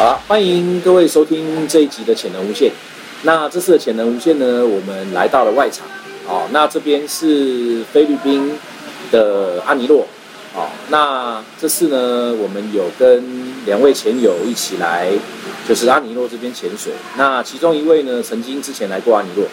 好了，欢迎各位收听这一集的潜能无限。那这次的潜能无限呢，我们来到了外场。哦，那这边是菲律宾的阿尼洛。哦，那这次呢，我们有跟两位潜友一起来，就是阿尼洛这边潜水。那其中一位呢，曾经之前来过阿尼洛。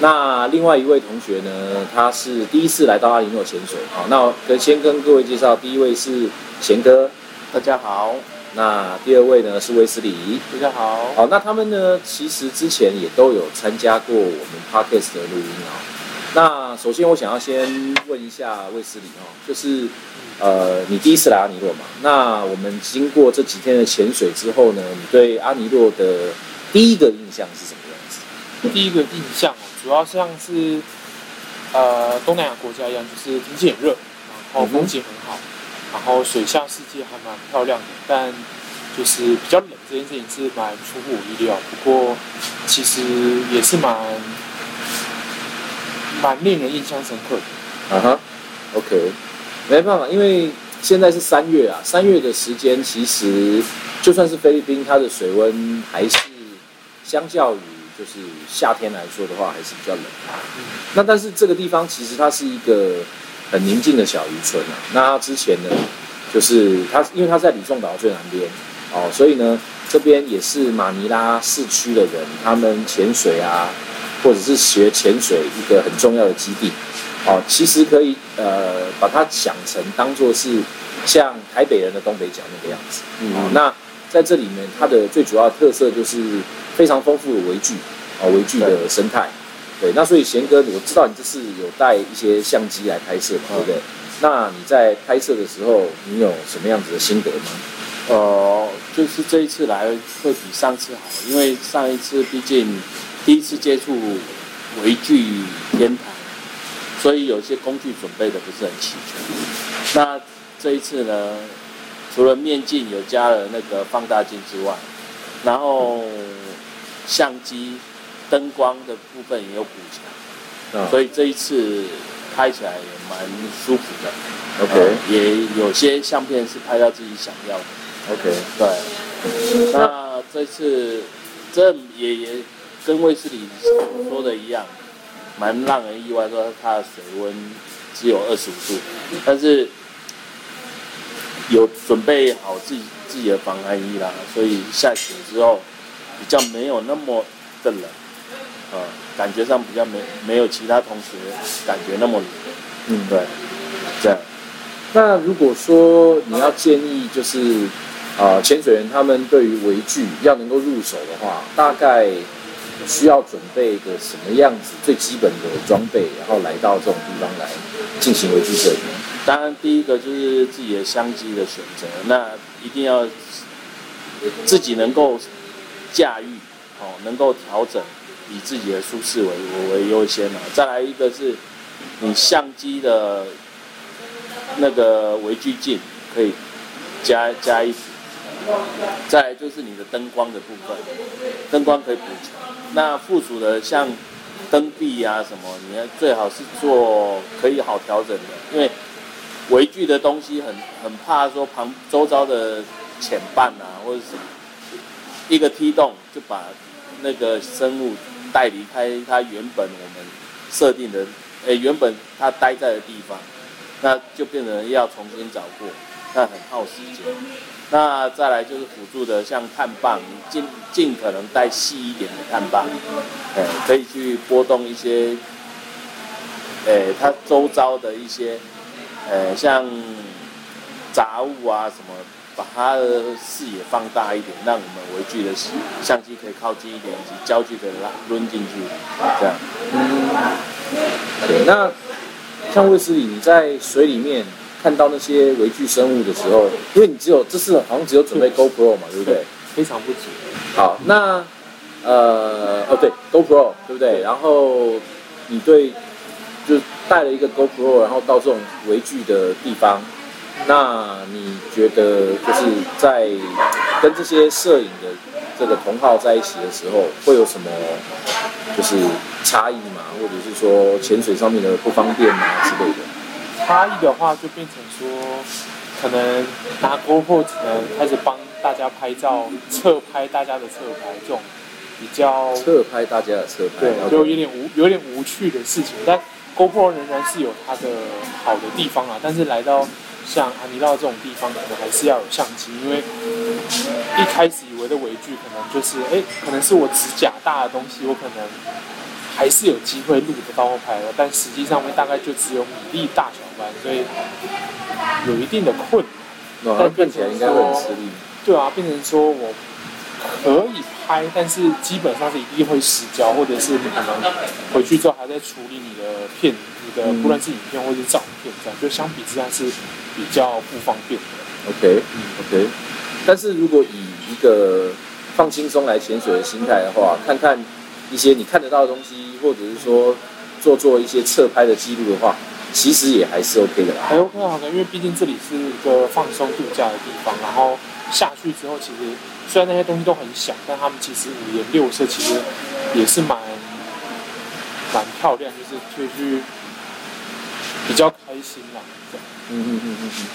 那另外一位同学呢，他是第一次来到阿尼洛潜水。好，那跟先跟各位介绍，第一位是贤哥，大家好。那第二位呢是威斯里，大家好。好，那他们呢，其实之前也都有参加过我们 podcast 的录音啊。那首先我想要先问一下威斯里哦，就是呃，你第一次来阿尼洛嘛？那我们经过这几天的潜水之后呢，你对阿尼洛的第一个印象是什么样子？第一个印象哦，主要像是呃东南亚国家一样，就是天气很热，然后风景很好。然后水下世界还蛮漂亮的，但就是比较冷这件事情是蛮出乎我意料。不过其实也是蛮蛮令人印象深刻的。啊哈，OK，没办法，因为现在是三月啊，三月的时间其实就算是菲律宾，它的水温还是相较于就是夏天来说的话，还是比较冷啊。那但是这个地方其实它是一个。很宁静的小渔村啊，那之前呢，就是它，因为它在吕宋岛最南边哦，所以呢，这边也是马尼拉市区的人，他们潜水啊，或者是学潜水一个很重要的基地哦。其实可以呃把它想成当做是像台北人的东北角那个样子哦。那在这里面，它的最主要特色就是非常丰富的围具啊，围具的生态。对，那所以贤哥，我知道你这次有带一些相机来拍摄，对不对？那你在拍摄的时候，你有什么样子的心得吗？呃，就是这一次来会比上次好，因为上一次毕竟第一次接触微距天台，所以有些工具准备的不是很齐全。那这一次呢，除了面镜有加了那个放大镜之外，然后相机。灯光的部分也有补强，所以这一次拍起来也蛮舒服的。OK，也有些相片是拍到自己想要的。OK，对。那这次这也也跟卫视里说的一样，蛮让人意外，说它的水温只有二十五度，但是有准备好自己自己的防寒衣啦，所以下雪之后比较没有那么的冷。呃，感觉上比较没没有其他同学感觉那么，嗯，对，这样。那如果说你要建议，就是啊，潜水员他们对于围具要能够入手的话，大概需要准备一个什么样子最基本的装备，然后来到这种地方来进行围具摄影？当然，第一个就是自己的相机的选择，那一定要自己能够驾驭，哦，能够调整。以自己的舒适为为优先嘛，再来一个是，你相机的那个微距镜可以加加一组，再来就是你的灯光的部分，灯光可以补强。那附属的像灯壁啊什么，你要最好是做可以好调整的，因为微距的东西很很怕说旁周遭的浅瓣啊或者什么，一个踢动就把那个生物。带离开它原本我们设定的，诶，原本他待在的地方，那就变成要重新找过，那很耗时间。那再来就是辅助的，像碳棒，尽尽可能带细一点的碳棒，诶，可以去拨动一些，诶，它周遭的一些，呃，像杂物啊什么，把它的视野放大一点，让我们微距的相机可以靠近一点，以及焦距可以拉抡进去，这样。对，那像卫斯理，你在水里面看到那些微距生物的时候，因为你只有这次好像只有准备 GoPro 嘛，对不对？非常不足。好，那呃哦对，GoPro 对不对？然后你对就带了一个 GoPro，然后到这种微距的地方，那你觉得就是在跟这些摄影的这个同好在一起的时候，会有什么就是差异嘛？或者是说潜水上面的不方便啊之类的？差异的话，就变成说，可能拿 GoPro 只能开始帮大家拍照，侧拍大家的侧拍，这种比较侧拍大家的侧拍，对，就有点无有点无趣的事情。但 GoPro 仍然是有它的好的地方啊，但是来到像安尼到这种地方，可能还是要有相机，因为一开始以为的微距可能就是，哎，可能是我指甲大的东西，我可能还是有机会录得到或拍的，但实际上面大概就只有米粒大小般，所以有一定的困难。哦那看起来应该会很吃力。对啊，变成说我可以拍，但是基本上是一定会失焦，或者是你可能回去之后还在处理你的片，你的嗯不论是影片或是照片，这样就相比之下是比较不方便的。OK，嗯，OK。但是如果以一个放轻松来潜水的心态的话，看看一些你看得到的东西，或者是说做做一些侧拍的记录的话，其实也还是 OK 的啦。还 OK 好的，因为毕竟这里是一个放松度假的地方，然后下去之后，其实虽然那些东西都很小，但他们其实五颜六色，其实也是蛮蛮漂亮，就是就去比较开心啦。嗯嗯嗯嗯嗯。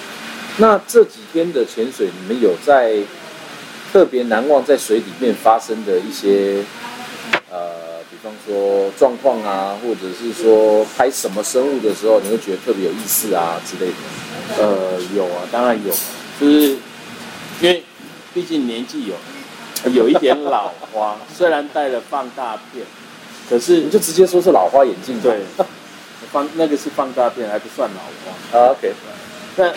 那这几天的潜水，你们有在特别难忘在水里面发生的一些呃，比方说状况啊，或者是说拍什么生物的时候，你会觉得特别有意思啊之类的？呃，有啊，当然有，就是毕竟年纪有有一点老花，虽然戴了放大片，可是你就直接说是老花眼镜对放那个是放大片，还不算老花。啊，OK，那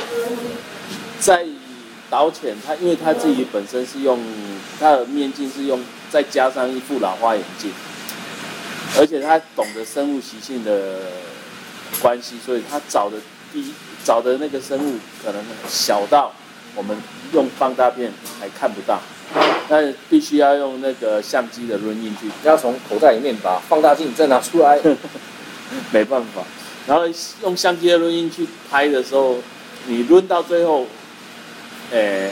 在导潜，他因为他自己本身是用他的面镜是用再加上一副老花眼镜，而且他懂得生物习性的关系，所以他找的第一找的那个生物可能小到我们用放大片还看不到，那必须要用那个相机的润印去要从口袋里面把放大镜再拿出来。没办法。然后用相机的录音去拍的时候，你抡到最后，诶、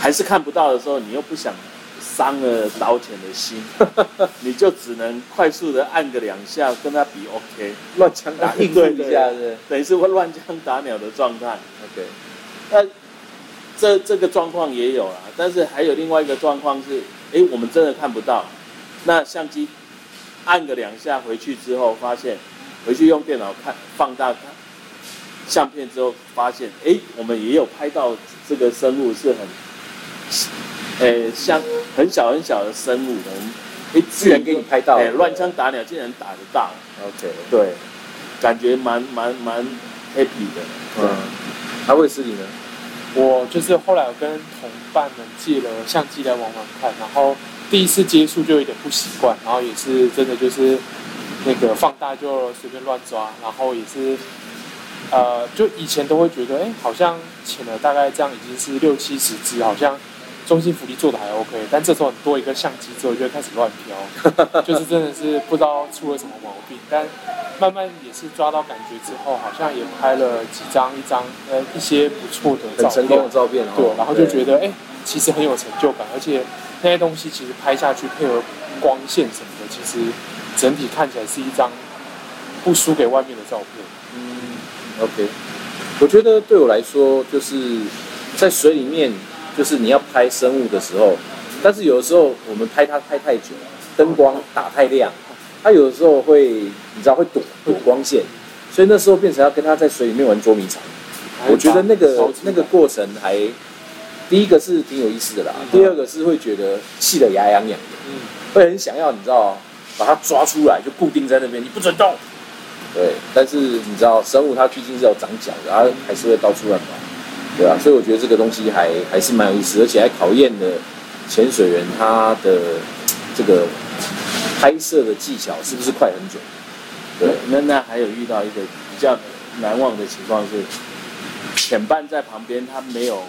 还是看不到的时候，你又不想伤了导潜的心，你就只能快速的按个两下，跟他比 OK，乱枪打 应付一下，是等于是会乱枪打鸟的状态。？OK，那这这个状况也有啦，但是还有另外一个状况是，哎，我们真的看不到，那相机按个两下回去之后，发现回去用电脑看放大看相片之后，发现哎，我们也有拍到这个生物是很，诶，像很小很小的生物，我们诶居然给你拍到。哎，乱枪打鸟竟然打得到，OK，对，感觉蛮蛮蛮 happy 的，嗯，那卫斯理呢？我就是后来有跟同伴们借了相机来玩玩看，然后第一次接触就有点不习惯，然后也是真的就是那个放大就随便乱抓，然后也是呃，就以前都会觉得，哎，好像潜了大概这样已经是六七十只，好像中心福利做的还 OK，但这时候你多一个相机之后，就会开始乱飘，就是真的是不知道出了什么毛病，但慢慢也是抓到感觉之后，好像也拍了几张一张呃一些不错的照片，很成功的照片哦。对，然后就觉得哎、其实很有成就感，而且那些东西其实拍下去配合光线什么的，其实整体看起来是一张不输给外面的照片。嗯，OK，我觉得对我来说，就是在水里面，就是你要拍生物的时候，但是有的时候我们拍它拍太久，灯光打太亮，它有的时候会，你知道会躲躲光线，所以那时候变成要跟它在水里面玩捉迷藏。我觉得那个那个过程还，第一个是挺有意思的啦，第二个是会觉得气得牙痒痒的，嗯，会很想要你知道把它抓出来就固定在那边，你不准动。对，但是你知道生物它毕竟是要长脚的，它还是会到处乱跑，对啊、所以我觉得这个东西还还是蛮有意思，而且还考验了潜水员他的这个拍摄的技巧是不是快很准。对，那那还有遇到一个比较难忘的情况是，潜伴在旁边，他没有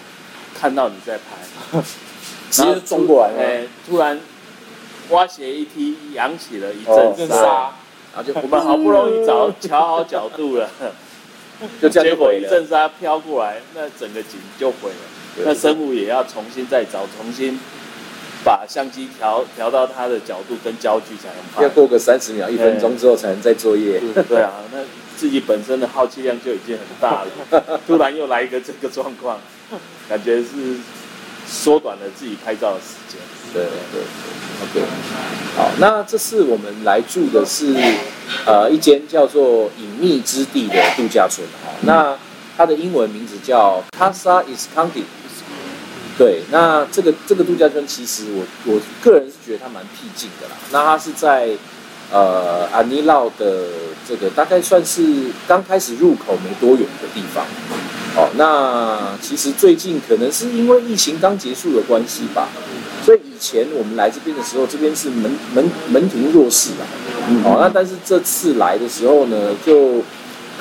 看到你在拍，直接冲过来了，哎，突然蛙鞋一踢，扬起了一哦阵沙，然后就我们好不容易找调好角度了，就这样结果。一阵沙飘过来，那整个景就毁了。对那生物也要重新再找，重新把相机调调到它的角度跟焦距才能拍。要过个三十秒、一分钟之后才能再作业。对啊，那自己本身的耗气量就已经很大了，突然又来一个这个状况，感觉是缩短了自己拍照的时间。对对对，OK。好，那这次我们来住的是呃一间叫做隐秘之地的度假村哈。那它的英文名字叫 Casa Escondida。对，那这个这个度假村其实我我个人是觉得它蛮僻静的啦。那它是在呃安尼劳的这个大概算是刚开始入口没多远的地方。哦，那其实最近可能是因为疫情刚结束的关系吧，所以以前我们来这边的时候，这边是门门门庭若市啦。哦，那但是这次来的时候呢，就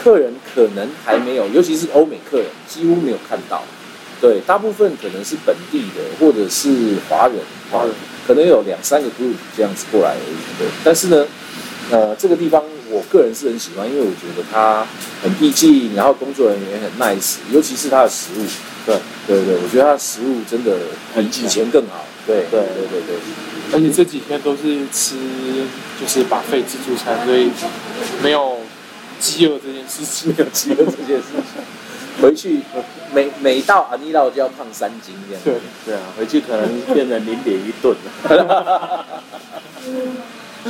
客人可能还没有，尤其是欧美客人，几乎没有看到。对，大部分可能是本地的，或者是华人，华人可能有两三个 group 这样子过来而已。对，但是呢，呃，这个地方我个人是很喜欢，因为我觉得它很意境，然后工作人员也很 nice，尤其是它的食物。对对对，我觉得它的食物真的比以前更好。对对对对对，而且这几天都是吃就是把费自助餐，所以没有饥饿这件事情。没有饥饿这件事情。回去每每到阿尼劳就要胖三斤这样。对，对啊，回去可能变成零点一吨了。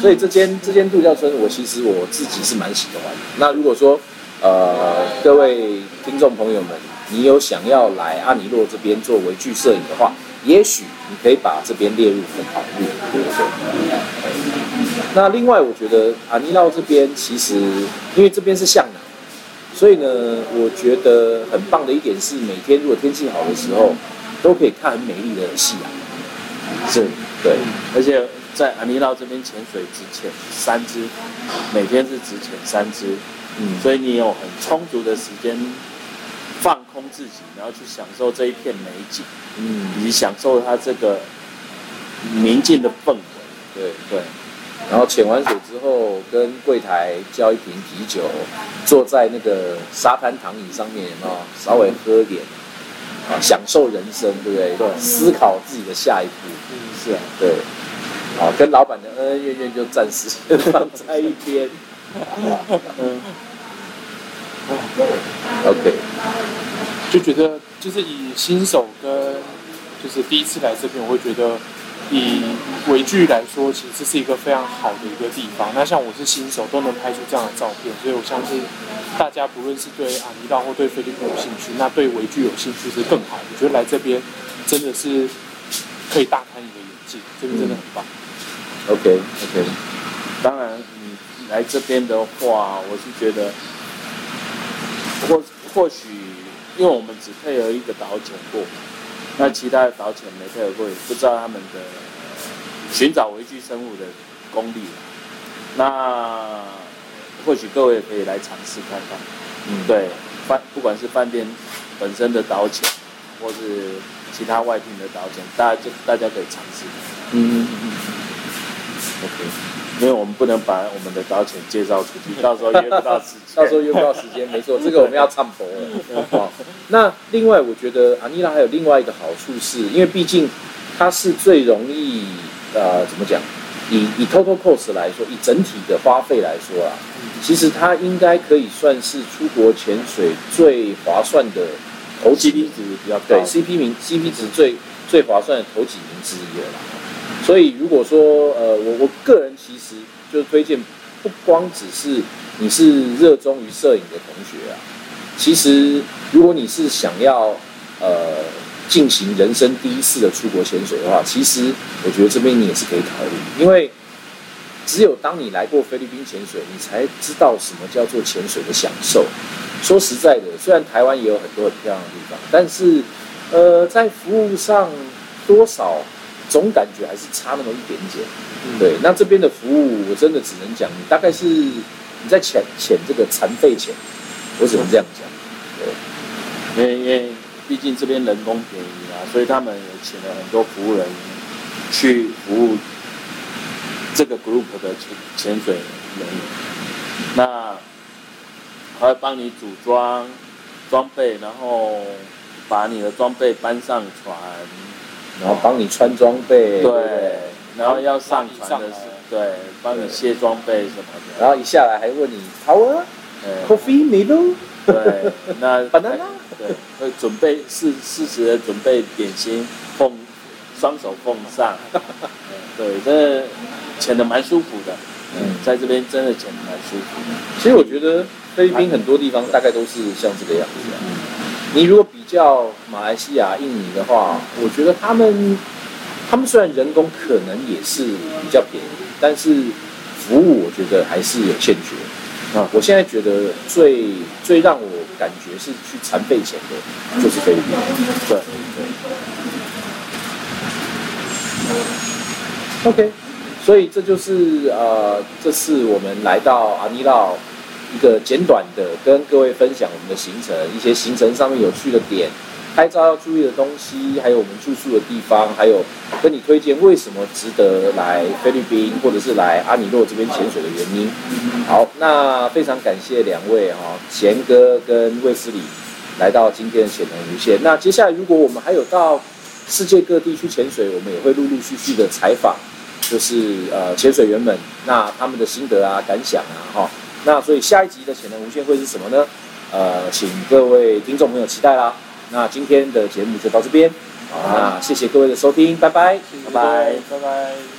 所以这间这间度假村，我其实我自己是蛮喜欢的。那如果说呃各位听众朋友们，你有想要来阿尼洛这边做微距摄影的话，也许你可以把这边列入你的考虑，对不对？那另外，我觉得阿尼洛这边其实因为这边是向南，所以呢，我觉得很棒的一点是，每天如果天气好的时候，都可以看很美丽的夕阳。是，对，而且在安尼拉这边潜水只潜三只，每天是只潜三只，嗯，所以你有很充足的时间放空自己，然后去享受这一片美景，嗯，以及享受它这个宁静的氛围。对。对，然后潜完水之后，跟柜台交一瓶啤酒，坐在那个沙滩躺椅上面，有没有稍微喝点啊，享受人生，对不对？对思考自己的下一步，嗯，是啊，对。好，跟老板的恩恩怨怨就暂时放在一边。嗯，OK，就觉得就是以新手跟就是第一次来这边，我会觉得以微距来说，其实这是一个非常好的一个地方。那像我是新手，都能拍出这样的照片，所以我相信大家不论是对阿尼道或对菲律宾有兴趣，那对微距有兴趣是更好。我觉得来这边真的是可以大开你的眼界，这个真的很棒。OK OK，当然你来这边的话，我是觉得或或许因为我们只配合一个导潜过，那其他的导潜没配合过，也不知道他们的寻找微距生物的功力。那或许各位也可以来尝试看看。嗯，对，饭不管是饭店本身的导潜，或是其他外聘的导潜，大家就大家可以尝试。嗯嗯嗯，OK，因为我们不能把我们的导潜介绍出去，到时候约不到时间。到时候约不到时间，没错，这个我们要唱佛了。哦，那另外我觉得阿妮拉还有另外一个好处是，因为毕竟它是最容易呃怎么讲，以以 total cost 来说，以整体的花费来说啊，其实它应该可以算是出国潜水最划算的头几 CP 值比较高。对 CP 名 CP 值最最划算的头几名之一了啦。所以如果说呃我我个人其实就推荐，不光只是你是热衷于摄影的同学啊，其实如果你是想要呃进行人生第一次的出国潜水的话，其实我觉得这边你也是可以考虑，因为只有当你来过菲律宾潜水，你才知道什么叫做潜水的享受。说实在的，虽然台湾也有很多很漂亮的地方，但是呃在服务上多少总感觉还是差那么一点点。对，那这边的服务我真的只能讲，你大概是你在潜潜这个残废潜，我只能这样讲。对，因为因为毕竟这边人工便宜啊，所以他们也请了很多服务人员去服务这个 group 的潜潜水人员。那还会帮你组装装备，然后把你的装备搬上船，然后帮你穿装备，对对，然后要上船的是，对，帮你卸装备什么的，然后一下来还问你 power 呃 coffee milo，对，那 Banana？对，会准备适适时的准备点心，奉双手奉上，嗯对，这潜的蛮舒服的，嗯，在这边真的潜的蛮舒服的，其实我觉得菲律宾很多地方大概都是像这个样子、啊。你如果比较马来西亚、印尼的话，我觉得他们他们虽然人工可能也是比较便宜，但是服务我觉得还是有欠缺。啊，我现在觉得最最让我感觉是去残废钱的，就是菲律宾。对对，OK，所以这就是呃，这次我们来到阿尼岛一个简短的跟各位分享我们的行程，一些行程上面有趣的点，拍照要注意的东西，还有我们住宿的地方，还有跟你推荐为什么值得来菲律宾或者是来阿尼洛这边潜水的原因。好，那非常感谢两位哈、贤哥跟卫斯理来到今天的潜能无限。那接下来如果我们还有到世界各地去潜水，我们也会陆陆续续的采访，就是呃潜水员们，那他们的心得啊、感想啊，哈、那所以下一集的潜能无限会是什么呢？呃，请各位听众朋友期待啦。那今天的节目就到这边，好，那谢谢各位的收听，拜拜，拜拜拜拜。